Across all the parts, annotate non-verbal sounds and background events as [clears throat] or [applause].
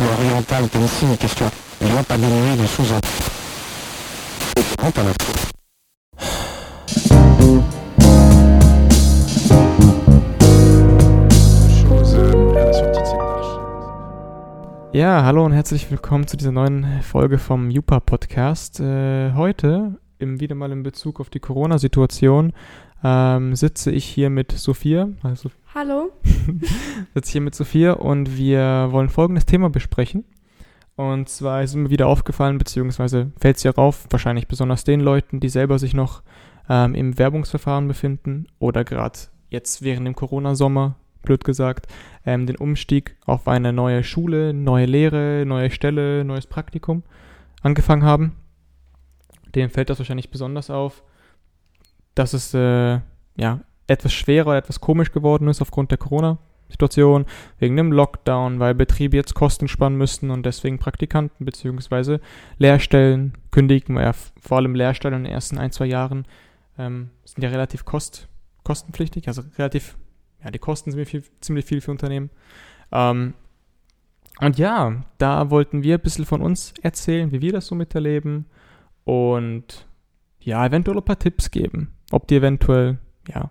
question orientale, t'es aussi une question. Doit pas diminuer de sous-entendre. Ja, hallo und herzlich willkommen zu dieser neuen Folge vom Jupa Podcast. Äh, heute, im, wieder mal in Bezug auf die Corona-Situation, ähm, sitze ich hier mit Sophia. Also, hallo. [laughs] sitze ich hier mit Sophia und wir wollen folgendes Thema besprechen. Und zwar ist mir wieder aufgefallen, beziehungsweise fällt es ja rauf, wahrscheinlich besonders den Leuten, die selber sich noch ähm, im Werbungsverfahren befinden oder gerade jetzt während dem Corona-Sommer blöd gesagt, ähm, den Umstieg auf eine neue Schule, neue Lehre, neue Stelle, neues Praktikum angefangen haben. Denen fällt das wahrscheinlich besonders auf, dass es äh, ja, etwas schwerer, etwas komisch geworden ist aufgrund der Corona-Situation, wegen dem Lockdown, weil Betriebe jetzt Kosten sparen müssten und deswegen Praktikanten bzw. Lehrstellen kündigen, ja, vor allem Lehrstellen in den ersten ein, zwei Jahren ähm, sind ja relativ kost, kostenpflichtig, also relativ ja, die Kosten sind viel, ziemlich viel für Unternehmen. Ähm, und ja, da wollten wir ein bisschen von uns erzählen, wie wir das so miterleben und ja, eventuell ein paar Tipps geben, ob die eventuell, ja,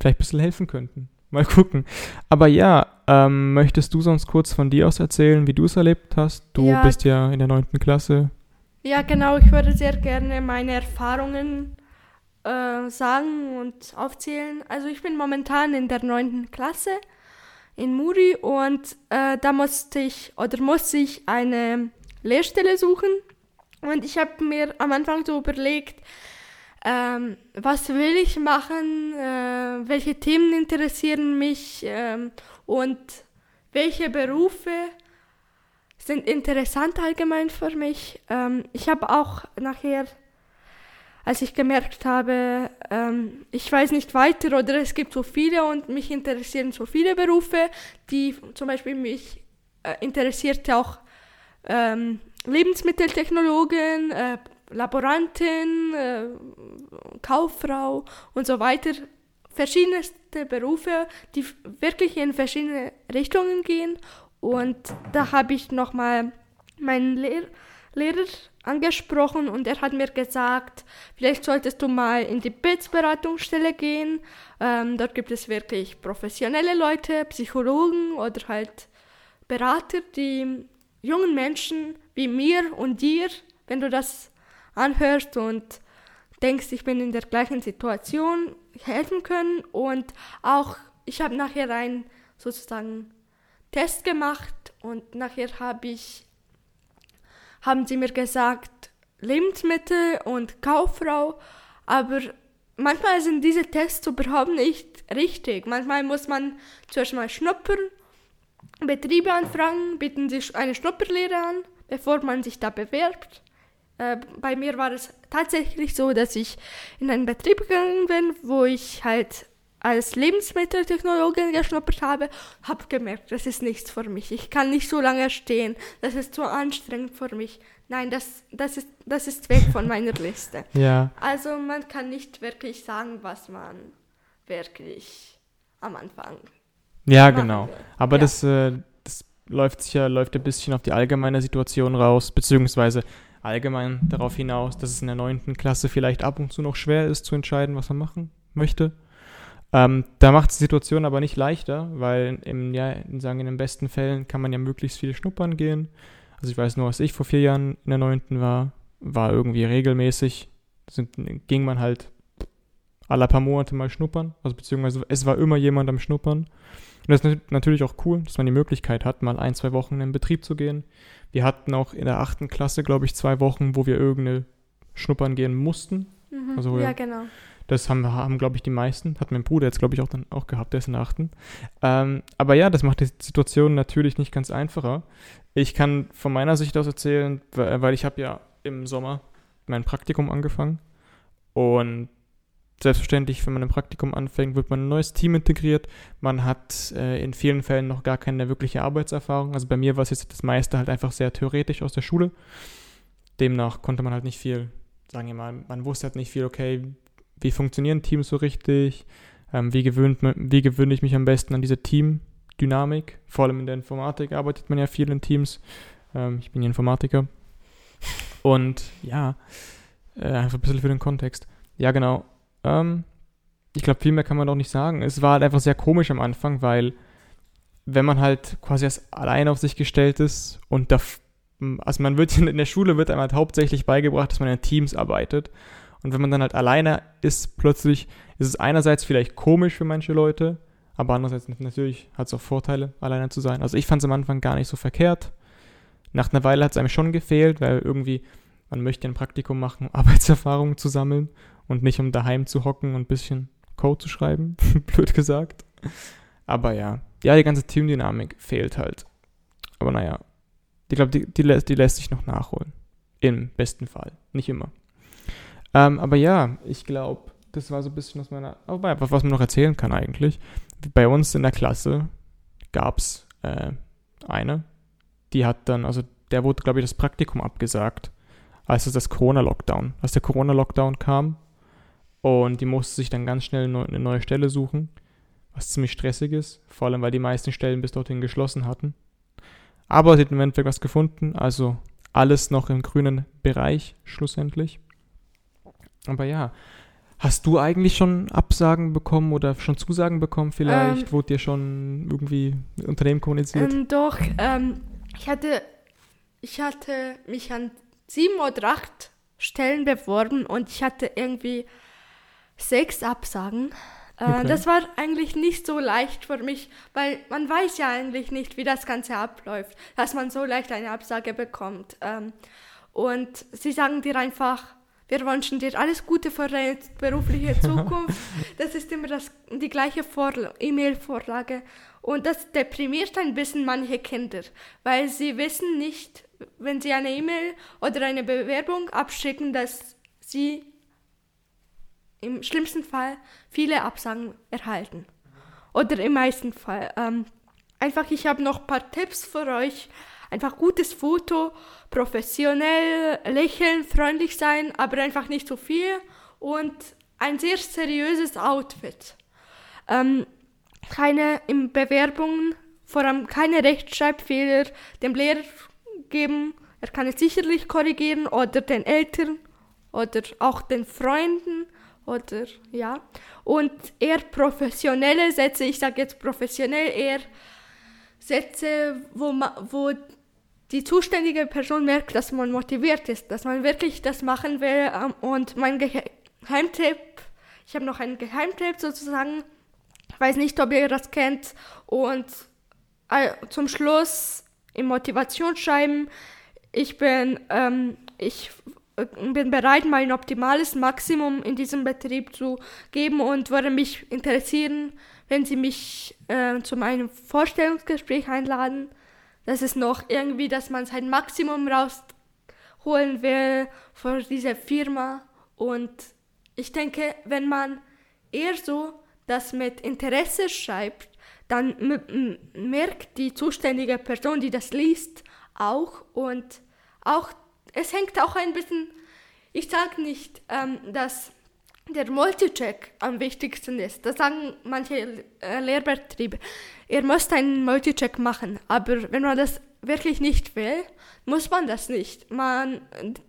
vielleicht ein bisschen helfen könnten. [laughs] Mal gucken. Aber ja, ähm, möchtest du sonst kurz von dir aus erzählen, wie du es erlebt hast? Du ja, bist ja in der neunten Klasse. Ja, genau. Ich würde sehr gerne meine Erfahrungen äh, sagen und aufzählen. Also ich bin momentan in der neunten Klasse in Muri und äh, da musste ich oder muss ich eine Lehrstelle suchen. Und ich habe mir am Anfang so überlegt, ähm, was will ich machen, äh, welche Themen interessieren mich ähm, und welche Berufe sind interessant allgemein für mich. Ähm, ich habe auch nachher als ich gemerkt habe, ähm, ich weiß nicht weiter oder es gibt so viele und mich interessieren so viele Berufe, die zum Beispiel mich äh, interessierte auch ähm, Lebensmitteltechnologin, äh, Laborantin, äh, Kauffrau und so weiter. Verschiedenste Berufe, die wirklich in verschiedene Richtungen gehen. Und da habe ich nochmal meinen Lehr Lehrer angesprochen und er hat mir gesagt, vielleicht solltest du mal in die BITS-Beratungsstelle gehen. Ähm, dort gibt es wirklich professionelle Leute, Psychologen oder halt Berater, die jungen Menschen wie mir und dir, wenn du das anhörst und denkst, ich bin in der gleichen Situation, helfen können. Und auch, ich habe nachher einen sozusagen Test gemacht und nachher habe ich haben sie mir gesagt, Lebensmittel und Kauffrau, aber manchmal sind diese Tests überhaupt nicht richtig. Manchmal muss man zuerst mal schnuppern, Betriebe anfragen, bieten sie eine Schnupperlehre an, bevor man sich da bewerbt. Äh, bei mir war es tatsächlich so, dass ich in einen Betrieb gegangen bin, wo ich halt als Lebensmitteltechnologin geschnuppert habe, habe gemerkt, das ist nichts für mich. Ich kann nicht so lange stehen. Das ist zu anstrengend für mich. Nein, das, das, ist, das ist weg von [laughs] meiner Liste. Ja. Also man kann nicht wirklich sagen, was man wirklich am Anfang. Ja, genau. Will. Aber ja. das, äh, das läuft sicher, läuft ein bisschen auf die allgemeine Situation raus, beziehungsweise allgemein darauf hinaus, dass es in der neunten Klasse vielleicht ab und zu noch schwer ist zu entscheiden, was man machen möchte. Ähm, da macht die Situation aber nicht leichter, weil im, ja, sagen in den besten Fällen kann man ja möglichst viel schnuppern gehen. Also ich weiß nur, als ich vor vier Jahren in der neunten war, war irgendwie regelmäßig, sind, ging man halt alle paar Monate mal schnuppern. Also beziehungsweise es war immer jemand am Schnuppern. Und das ist natürlich auch cool, dass man die Möglichkeit hat, mal ein, zwei Wochen in den Betrieb zu gehen. Wir hatten auch in der achten Klasse, glaube ich, zwei Wochen, wo wir irgendeine Schnuppern gehen mussten. Mhm, also ja, genau. Das haben, haben glaube ich, die meisten. Hat mein Bruder jetzt, glaube ich, auch dann auch gehabt, der ist in der achten. Ähm, aber ja, das macht die Situation natürlich nicht ganz einfacher. Ich kann von meiner Sicht aus erzählen, weil ich habe ja im Sommer mein Praktikum angefangen. Und selbstverständlich, wenn man ein Praktikum anfängt, wird man ein neues Team integriert. Man hat äh, in vielen Fällen noch gar keine wirkliche Arbeitserfahrung. Also bei mir war es jetzt das meiste halt einfach sehr theoretisch aus der Schule. Demnach konnte man halt nicht viel, sagen wir mal, man wusste halt nicht viel, okay, wie funktionieren Teams so richtig, ähm, wie, gewöhnt, wie gewöhne ich mich am besten an diese Team, Teamdynamik. Vor allem in der Informatik arbeitet man ja viel in Teams. Ähm, ich bin Informatiker. Und ja, äh, einfach ein bisschen für den Kontext. Ja, genau. Ähm, ich glaube, viel mehr kann man doch nicht sagen. Es war halt einfach sehr komisch am Anfang, weil wenn man halt quasi als allein auf sich gestellt ist und da, also man wird [laughs] in der Schule wird einem halt hauptsächlich beigebracht, dass man in Teams arbeitet. Und wenn man dann halt alleine ist, plötzlich ist es einerseits vielleicht komisch für manche Leute, aber andererseits natürlich hat es auch Vorteile, alleine zu sein. Also ich fand es am Anfang gar nicht so verkehrt. Nach einer Weile hat es einem schon gefehlt, weil irgendwie man möchte ein Praktikum machen, [laughs] Arbeitserfahrungen zu sammeln und nicht um daheim zu hocken und ein bisschen Code zu schreiben, [laughs] blöd gesagt. Aber ja, ja, die ganze Teamdynamik fehlt halt. Aber naja, ich glaube, die, die, die, lässt sich noch nachholen. Im besten Fall. Nicht immer. Ähm, aber ja, ich glaube, das war so ein bisschen aus meiner. Aber was man noch erzählen kann eigentlich. Bei uns in der Klasse gab es äh, eine, die hat dann, also der wurde, glaube ich, das Praktikum abgesagt, als es das Corona-Lockdown, als der Corona-Lockdown kam. Und die musste sich dann ganz schnell eine neue Stelle suchen was ziemlich stressig ist, vor allem weil die meisten Stellen bis dorthin geschlossen hatten. Aber sie hat im Endeffekt was gefunden, also alles noch im grünen Bereich schlussendlich. Aber ja, hast du eigentlich schon Absagen bekommen oder schon Zusagen bekommen vielleicht? Ähm, Wurde dir schon irgendwie Unternehmen kommuniziert? Ähm, doch, ähm, ich hatte, ich hatte mich an sieben oder acht Stellen beworben und ich hatte irgendwie sechs Absagen. Äh, okay. Das war eigentlich nicht so leicht für mich, weil man weiß ja eigentlich nicht, wie das Ganze abläuft, dass man so leicht eine Absage bekommt. Ähm, und sie sagen dir einfach, wir wünschen dir alles Gute für deine berufliche [laughs] Zukunft. das ist immer das, die gleiche E-Mail-Vorlage. Und das deprimiert ein bisschen manche Kinder, weil sie wissen nicht, wenn sie eine E-Mail oder eine Bewerbung abschicken, dass sie im schlimmsten Fall viele Absagen erhalten. Oder im meisten Fall. Ähm, einfach, ich habe noch ein paar Tipps für euch. Einfach gutes Foto, professionell, lächeln, freundlich sein, aber einfach nicht zu viel und ein sehr seriöses Outfit. Ähm, keine in Bewerbungen, vor allem keine Rechtschreibfehler dem Lehrer geben. Er kann es sicherlich korrigieren oder den Eltern oder auch den Freunden oder ja. Und eher professionelle Sätze, ich sage jetzt professionell, eher Sätze, wo, wo die zuständige Person merkt, dass man motiviert ist, dass man wirklich das machen will. Ähm, und mein Geheimtipp, ich habe noch einen Geheimtipp sozusagen, ich weiß nicht, ob ihr das kennt. Und äh, zum Schluss im Motivationsschreiben, ich bin, ähm, ich bin bereit, mein optimales Maximum in diesem Betrieb zu geben und würde mich interessieren, wenn Sie mich äh, zu meinem Vorstellungsgespräch einladen. Das ist noch irgendwie, dass man sein Maximum rausholen will für diese Firma. Und ich denke, wenn man eher so das mit Interesse schreibt, dann merkt die zuständige Person, die das liest, auch und auch es hängt auch ein bisschen, ich sage nicht, ähm, dass der Multicheck am wichtigsten ist. Das sagen manche äh, Lehrbetriebe. Ihr müsst einen Multicheck machen, aber wenn man das wirklich nicht will, muss man das nicht. Man,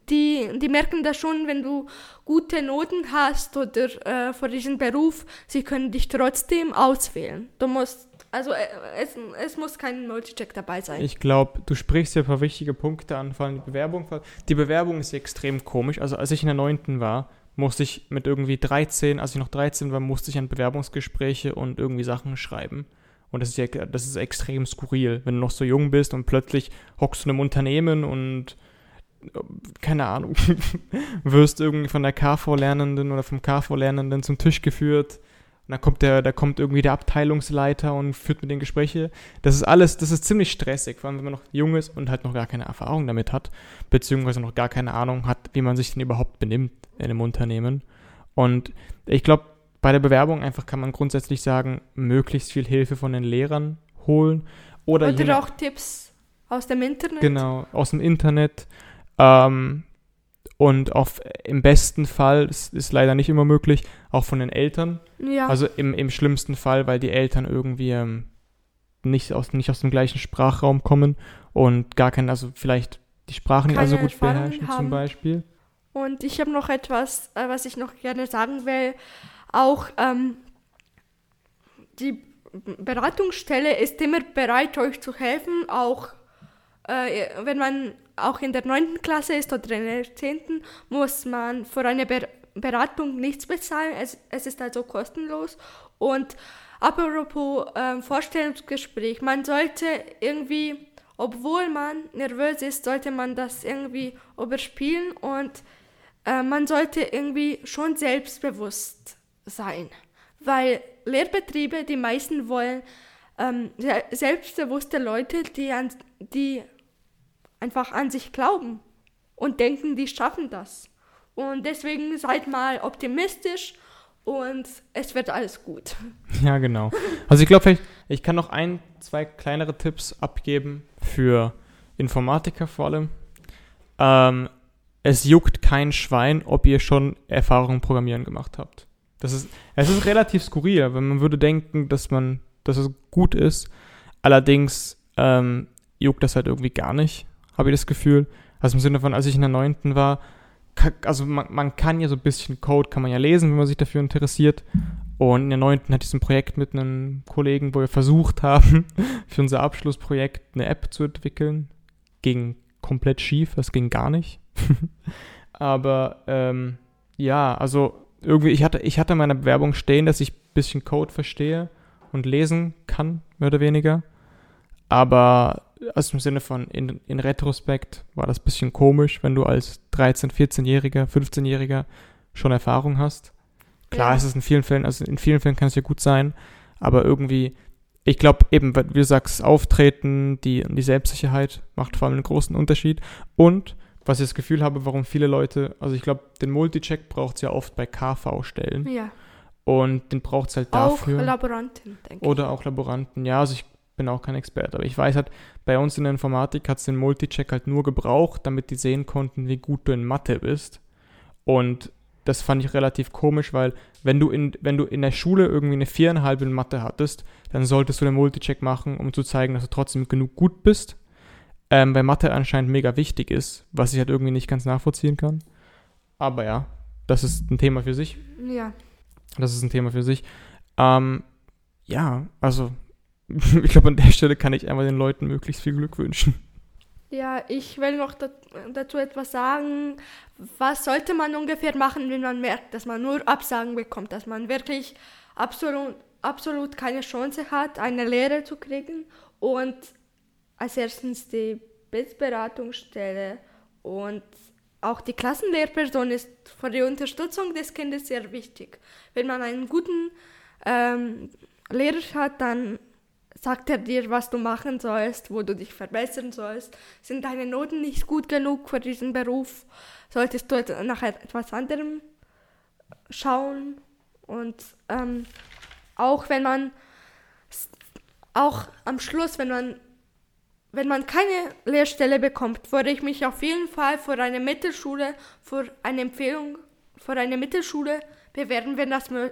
die, die merken das schon, wenn du gute Noten hast oder äh, für diesen Beruf, sie können dich trotzdem auswählen. Du musst also äh, es, es muss kein Multicheck dabei sein. Ich glaube, du sprichst ja ein paar wichtige Punkte an, vor allem die Bewerbung. Die Bewerbung ist extrem komisch. Also als ich in der 9. war, musste ich mit irgendwie 13, als ich noch 13 war, musste ich an Bewerbungsgespräche und irgendwie Sachen schreiben. Und das ist ja, das ist extrem skurril, wenn du noch so jung bist und plötzlich hockst du in einem Unternehmen und äh, keine Ahnung, [laughs] wirst irgendwie von der KV-Lernenden oder vom KV-Lernenden zum Tisch geführt und dann kommt der, da kommt irgendwie der Abteilungsleiter und führt mit den Gespräche. Das ist alles, das ist ziemlich stressig, vor allem wenn man noch jung ist und halt noch gar keine Erfahrung damit hat, beziehungsweise noch gar keine Ahnung hat, wie man sich denn überhaupt benimmt in einem Unternehmen. Und ich glaube, bei der Bewerbung einfach kann man grundsätzlich sagen, möglichst viel Hilfe von den Lehrern holen. Oder, oder auch Tipps aus dem Internet. Genau, aus dem Internet. Ähm, und auf, im besten Fall, das ist leider nicht immer möglich, auch von den Eltern. Ja. Also im, im schlimmsten Fall, weil die Eltern irgendwie ähm, nicht aus, nicht aus dem gleichen Sprachraum kommen und gar kein, also vielleicht die Sprachen nicht also gut Erfahrungen beherrschen haben. zum Beispiel. Und ich habe noch etwas, äh, was ich noch gerne sagen will. Auch ähm, die Beratungsstelle ist immer bereit, euch zu helfen, auch äh, wenn man auch in der 9. Klasse ist oder in der 10. muss man für eine Ber Beratung nichts bezahlen. Es, es ist also kostenlos. Und apropos ähm, Vorstellungsgespräch, man sollte irgendwie, obwohl man nervös ist, sollte man das irgendwie überspielen und äh, man sollte irgendwie schon selbstbewusst sein. Weil Lehrbetriebe, die meisten wollen ähm, se- selbstbewusste Leute, die, an, die einfach an sich glauben und denken, die schaffen das. Und deswegen seid mal optimistisch und es wird alles gut. [laughs] Ja, genau. Also ich glaube ich kann noch ein, zwei kleinere Tipps abgeben für Informatiker vor allem. Ähm, es juckt kein Schwein, ob ihr schon Erfahrung im Programmieren gemacht habt. Das ist, es ist relativ skurril, weil man würde denken, dass man, dass es gut ist. Allerdings ähm, juckt das halt irgendwie gar nicht, habe ich das Gefühl. Also im Sinne von, als ich in der neunten war, ka- also man, man kann ja so ein bisschen Code, kann man ja lesen, wenn man sich dafür interessiert. Und in der neunten hatte ich so ein Projekt mit einem Kollegen, wo wir versucht haben, [laughs] für unser Abschlussprojekt eine App zu entwickeln. Ging komplett schief, das ging gar nicht. [laughs] Aber ähm, ja, also irgendwie, ich hatte, ich hatte in meiner Bewerbung stehen, dass ich ein bisschen Code verstehe und lesen kann, mehr oder weniger. Aber also im Sinne von in, in Retrospekt war das ein bisschen komisch, wenn du als 13-, 14-Jähriger, 15-Jähriger schon Erfahrung hast. Klar Ja. ist es in vielen Fällen, also in vielen Fällen kann es ja gut sein, aber irgendwie, ich glaube eben, wie du sagst, Auftreten, die, die Selbstsicherheit macht vor allem einen großen Unterschied. Und was ich das Gefühl habe, warum viele Leute, also ich glaube, den Multicheck braucht es ja oft bei KV-Stellen Ja, und den braucht es halt auch dafür. Laboranten, denke ich. Oder auch Laboranten. Ja, also ich bin auch kein Experte, aber ich weiß halt, bei uns in der Informatik hat es den Multicheck halt nur gebraucht, damit die sehen konnten, wie gut du in Mathe bist. Und das fand ich relativ komisch, weil wenn du in, wenn du in der Schule irgendwie eine viereinhalb in Mathe hattest, dann solltest du den Multicheck machen, um zu zeigen, dass du trotzdem genug gut bist. Ähm, weil Mathe anscheinend mega wichtig ist, was ich halt irgendwie nicht ganz nachvollziehen kann. Aber ja, das ist ein Thema für sich. Ja, Das ist ein Thema für sich. Ähm, ja, also [laughs] ich glaube, an der Stelle kann ich einfach den Leuten möglichst viel Glück wünschen. ja, ich will noch dazu etwas sagen. Was sollte man ungefähr machen, wenn man merkt, dass man nur Absagen bekommt, dass man wirklich absolut, absolut keine Chance hat, eine Lehre zu kriegen und als erstens die Bildberatungsstelle und auch die Klassenlehrperson ist für die Unterstützung des Kindes sehr wichtig. Wenn man einen guten ähm, Lehrer hat, dann sagt er dir, was du machen sollst, wo du dich verbessern sollst. Sind deine Noten nicht gut genug für diesen Beruf, solltest du nach etwas anderem schauen. Und ähm, auch wenn man, auch am Schluss, wenn man, wenn man keine Lehrstelle bekommt, würde ich mich auf jeden Fall für eine Mittelschule, für eine Empfehlung, für eine Mittelschule bewerben, wenn das mö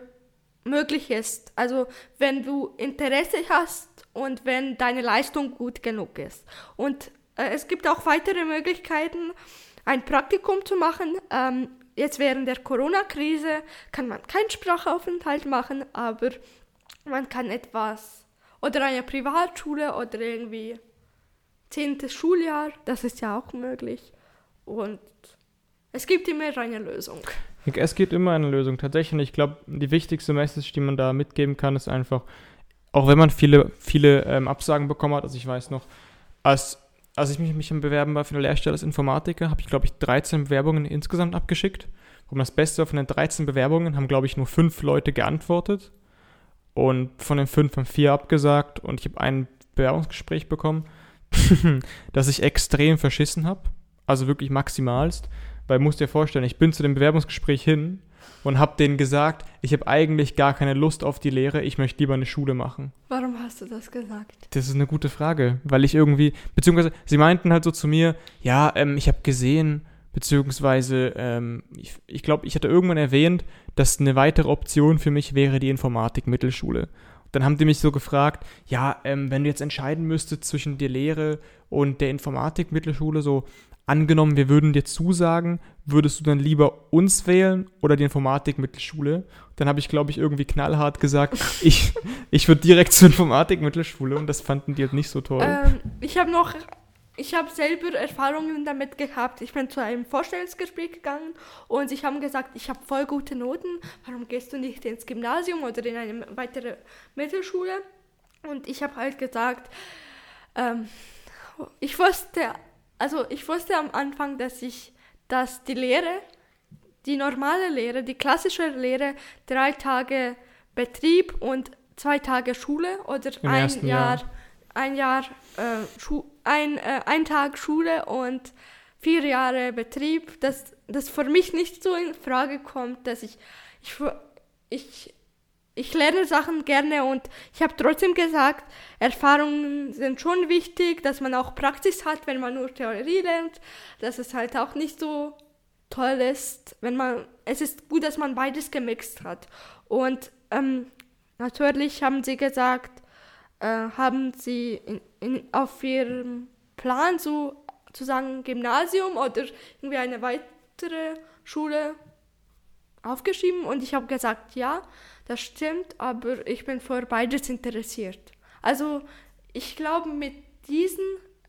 möglich ist. Also wenn du Interesse hast und wenn deine Leistung gut genug ist. Und äh, es gibt auch weitere Möglichkeiten, ein Praktikum zu machen. Ähm, jetzt während der Corona-Krise kann man keinen Sprachaufenthalt machen, aber man kann etwas oder eine Privatschule oder irgendwie zehntes Schuljahr, das ist ja auch möglich. Und es gibt immer eine Lösung. Es gibt immer eine Lösung. Tatsächlich, ich glaube, die wichtigste Message, die man da mitgeben kann, ist einfach, auch wenn man viele, viele ähm, Absagen bekommen hat, also ich weiß noch, als, als ich mich, mich im Bewerben war für eine Lehrstelle als Informatiker, habe ich, glaube ich, 13 Bewerbungen insgesamt abgeschickt. Und das Beste von den 13 Bewerbungen haben, glaube ich, nur fünf Leute geantwortet. Und von den fünf haben vier abgesagt und ich habe ein Bewerbungsgespräch bekommen, [laughs] das ich extrem verschissen habe. Also wirklich maximalst. Weil musst dir vorstellen, ich bin zu dem Bewerbungsgespräch hin und habe denen gesagt, ich habe eigentlich gar keine Lust auf die Lehre, ich möchte lieber eine Schule machen. Warum hast du das gesagt? Das ist eine gute Frage, weil ich irgendwie, beziehungsweise sie meinten halt so zu mir, ja, ähm, ich habe gesehen, beziehungsweise ähm, ich, ich glaube, ich hatte irgendwann erwähnt, dass eine weitere Option für mich wäre die Informatik-Mittelschule. dann haben die mich so gefragt, ja, ähm, wenn du jetzt entscheiden müsstest zwischen der Lehre und der Informatik-Mittelschule, so angenommen, wir würden dir zusagen, würdest du dann lieber uns wählen oder die Informatik-Mittelschule? Dann habe ich, glaube ich, irgendwie knallhart gesagt, [laughs] ich, ich würde direkt zur Informatik-Mittelschule und das fanden die halt nicht so toll. Ähm, ich habe noch, ich habe selber Erfahrungen damit gehabt. Ich bin zu einem Vorstellungsgespräch gegangen und sie haben gesagt, ich habe voll gute Noten. Warum gehst du nicht ins Gymnasium oder in eine weitere Mittelschule? Und ich habe halt gesagt, ähm, ich wusste, also ich wusste am Anfang, dass ich, dass die Lehre, die normale Lehre, die klassische Lehre, drei Tage Betrieb und zwei Tage Schule oder Im ein Jahr, Jahr. ein Jahr, äh, Schu ein, äh, ein Tag Schule und vier Jahre Betrieb, dass das für mich nicht so in Frage kommt, dass ich, ich, ich, ich lerne Sachen gerne und ich habe trotzdem gesagt, Erfahrungen sind schon wichtig, dass man auch Praxis hat, wenn man nur Theorie lernt, dass es halt auch nicht so toll ist, wenn man, es ist gut, dass man beides gemixt hat. Und ähm, natürlich haben sie gesagt, äh, haben sie in, in, auf ihrem Plan so zu sagen Gymnasium oder irgendwie eine weitere Schule aufgeschrieben und ich habe gesagt, ja, das stimmt, aber ich bin für beides interessiert. Also ich glaube, mit diesen,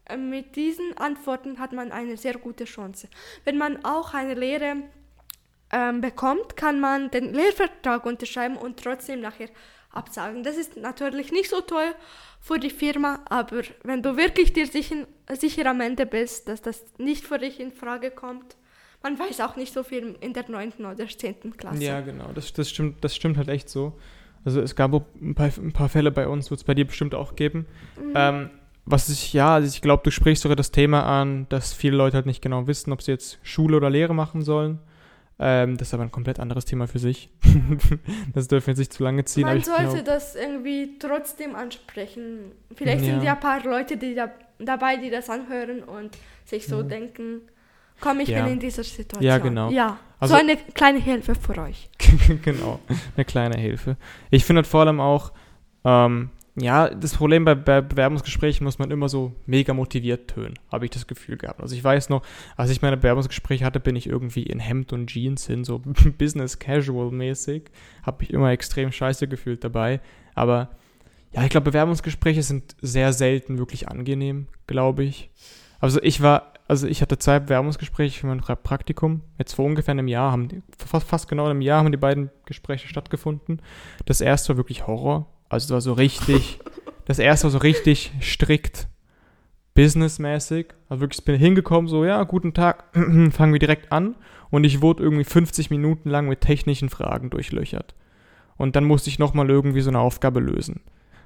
äh, mit diesen Antworten hat man eine sehr gute Chance. Wenn man auch eine Lehre ähm, bekommt, kann man den Lehrvertrag unterschreiben und trotzdem nachher absagen. Das ist natürlich nicht so toll für die Firma, aber wenn du wirklich dir sicher, sicher am Ende bist, dass das nicht für dich in Frage kommt, man weiß auch nicht so viel in der 9. oder 10. Klasse. Ja, genau, das, das, stimmt, das stimmt halt echt so. Also es gab auch ein paar, ein paar Fälle bei uns, wird es bei dir bestimmt auch geben. Mhm. Ähm, was ich, ja, also ich glaube, du sprichst sogar das Thema an, dass viele Leute halt nicht genau wissen, ob sie jetzt Schule oder Lehre machen sollen. Ähm, das ist aber ein komplett anderes Thema für sich. [laughs] das dürfen wir jetzt nicht zu lange ziehen. Man sollte glaub- das irgendwie trotzdem ansprechen. Vielleicht sind Ja. ja ein paar Leute die da, dabei, die das anhören und sich so Mhm. denken, komm, ich Ja. bin in dieser Situation. Ja, genau. Ja, Also- so eine kleine Hilfe für euch. [laughs] genau, eine kleine Hilfe. Ich finde halt vor allem auch, ähm, ja, das Problem bei, bei Bewerbungsgesprächen muss man immer so mega motiviert tönen, habe ich das Gefühl gehabt. Also ich weiß noch, als ich meine Bewerbungsgespräche hatte, bin ich irgendwie in Hemd und Jeans hin, so [laughs] Business Casual mäßig, habe mich immer extrem scheiße gefühlt dabei. Aber ja, ich glaube, Bewerbungsgespräche sind sehr selten wirklich angenehm, glaube ich. Also ich war, also ich hatte zwei Bewerbungsgespräche für mein Pra- Praktikum. Jetzt vor ungefähr einem Jahr haben die, fast, fast genau einem Jahr haben die beiden Gespräche stattgefunden. Das erste war wirklich Horror. Also es war so richtig, [laughs] das erste war so richtig strikt businessmäßig. Also wirklich, ich bin hingekommen, so, ja, guten Tag, [clears throat] fangen wir direkt an. Und ich wurde irgendwie 50 Minuten lang mit technischen Fragen durchlöchert. Und dann musste ich nochmal irgendwie so eine Aufgabe lösen.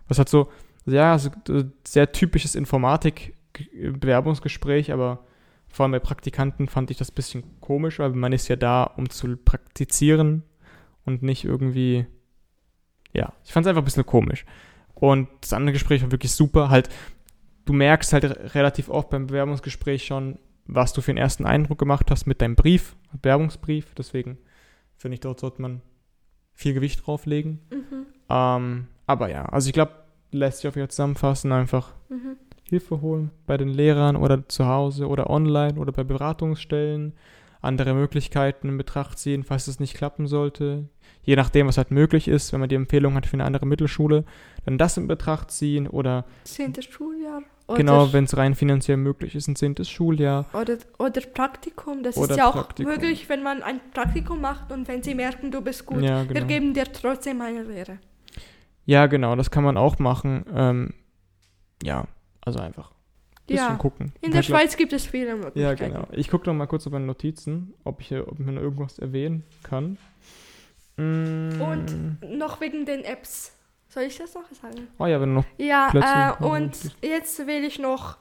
Das hat so, ja, so, so sehr typisches Informatik-Bewerbungsgespräch, aber vor allem bei Praktikanten fand ich das ein bisschen komisch, weil man ist ja da, um zu praktizieren und nicht irgendwie, ja, ich fand es einfach ein bisschen komisch. Und das andere Gespräch war wirklich super, halt, du merkst halt re- relativ oft beim Bewerbungsgespräch schon, was du für einen ersten Eindruck gemacht hast mit deinem Brief, Bewerbungsbrief, deswegen finde ich, dort sollte man viel Gewicht drauflegen. Mhm, Ähm, aber ja, also ich glaube, lässt sich auf jeden Fall zusammenfassen, einfach mhm. Hilfe holen bei den Lehrern oder zu Hause oder online oder bei Beratungsstellen, andere Möglichkeiten in Betracht ziehen, falls es nicht klappen sollte. Je nachdem, was halt möglich ist, wenn man die Empfehlung hat für eine andere Mittelschule, dann das in Betracht ziehen oder Zehntes Schuljahr. Oder, genau, wenn es rein finanziell möglich ist, ein zehntes Schuljahr. oder, oder Praktikum. Das Oder ist ja auch Praktikum. möglich, wenn man ein Praktikum macht und wenn sie merken, du bist gut. Ja, Wir genau. geben dir trotzdem eine Lehre. Ja, genau, das kann man auch machen. Ähm, ja, also einfach ein bisschen Ja, gucken. in der Schweiz gibt es viele Ja, Möglichkeiten. genau. Ich gucke noch mal kurz auf meine Notizen, ob ich, hier- ob ich mir noch irgendwas erwähnen kann. Mm. Und noch wegen den Apps. Soll ich das noch sagen? Oh ja, wenn du noch. Ja, äh, und jetzt will ich noch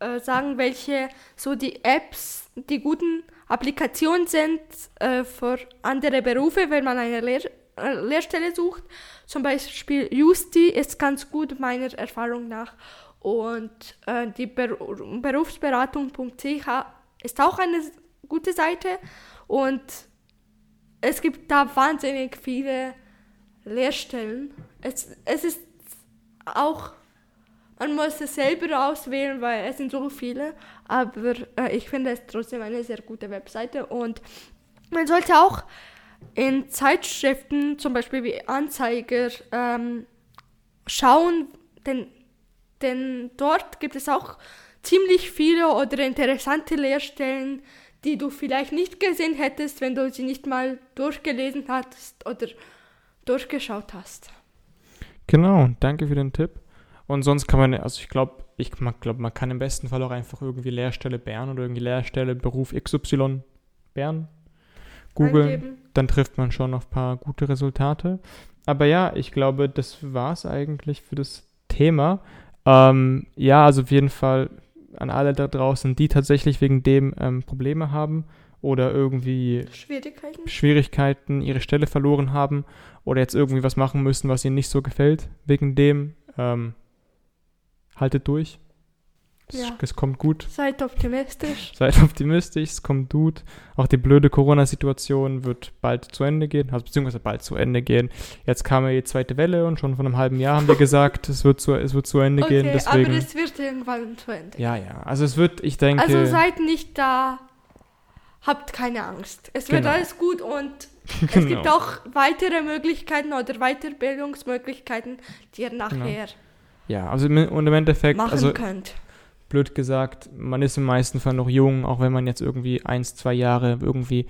äh, sagen, welche so die Apps, die guten Applikationen sind äh, für andere Berufe, wenn man eine Lehr äh, Lehrstelle sucht. Zum Beispiel Justi ist ganz gut meiner Erfahrung nach. Und äh, die Ber Berufsberatung.ch ist auch eine gute Seite. Und es gibt da wahnsinnig viele Lehrstellen. es, es ist auch, man muss es selber auswählen, weil es sind so viele, aber äh, ich finde es trotzdem eine sehr gute Webseite und man sollte auch in Zeitschriften, zum Beispiel wie Anzeiger, ähm, schauen, denn, denn dort gibt es auch ziemlich viele oder interessante Lehrstellen, die du vielleicht nicht gesehen hättest, wenn du sie nicht mal durchgelesen hast oder durchgeschaut hast. Genau, danke für den Tipp. Und sonst kann man, also ich glaube, ich glaube, man kann im besten Fall auch einfach irgendwie Lehrstelle Bern oder irgendwie Lehrstelle Beruf XY Bern googeln. Dann trifft man schon auf ein paar gute Resultate. Aber ja, ich glaube, das war es eigentlich für das Thema. Ähm, ja, also auf jeden Fall an alle da draußen, die tatsächlich wegen dem ähm, Probleme haben oder irgendwie Schwierigkeiten. Schwierigkeiten, ihre Stelle verloren haben oder jetzt irgendwie was machen müssen, was ihnen nicht so gefällt, wegen dem, ähm, haltet durch. Es, Ja. es kommt gut. Seid optimistisch. Seid optimistisch, es kommt gut. Auch die blöde Corona-Situation wird bald zu Ende gehen, also beziehungsweise bald zu Ende gehen. Jetzt kam ja die zweite Welle und schon vor einem halben Jahr haben wir gesagt, es wird zu, es wird zu Ende gehen. Okay, Deswegen, aber es wird irgendwann zu Ende. ja, ja. Also es wird, ich denke, Also seid nicht da, habt keine Angst. Es wird Genau. alles gut und [laughs] es Genau. gibt auch weitere Möglichkeiten oder Weiterbildungsmöglichkeiten, die ihr nachher ja, also im, und im Endeffekt, machen also könnt. Blöd gesagt, man ist im meisten Fall noch jung, auch wenn man jetzt irgendwie eins, zwei Jahre irgendwie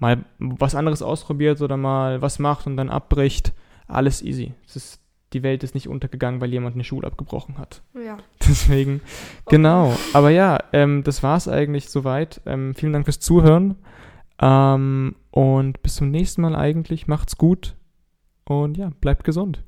mal was anderes ausprobiert oder mal was macht und dann abbricht. Alles easy. Ist, die Welt ist nicht untergegangen, weil jemand eine Schule abgebrochen hat. Ja. [laughs] Deswegen, genau. Aber ja, ähm, das war es eigentlich soweit. Ähm, vielen Dank fürs Zuhören. Ähm, und bis zum nächsten Mal eigentlich. Macht's gut. Und ja, bleibt gesund.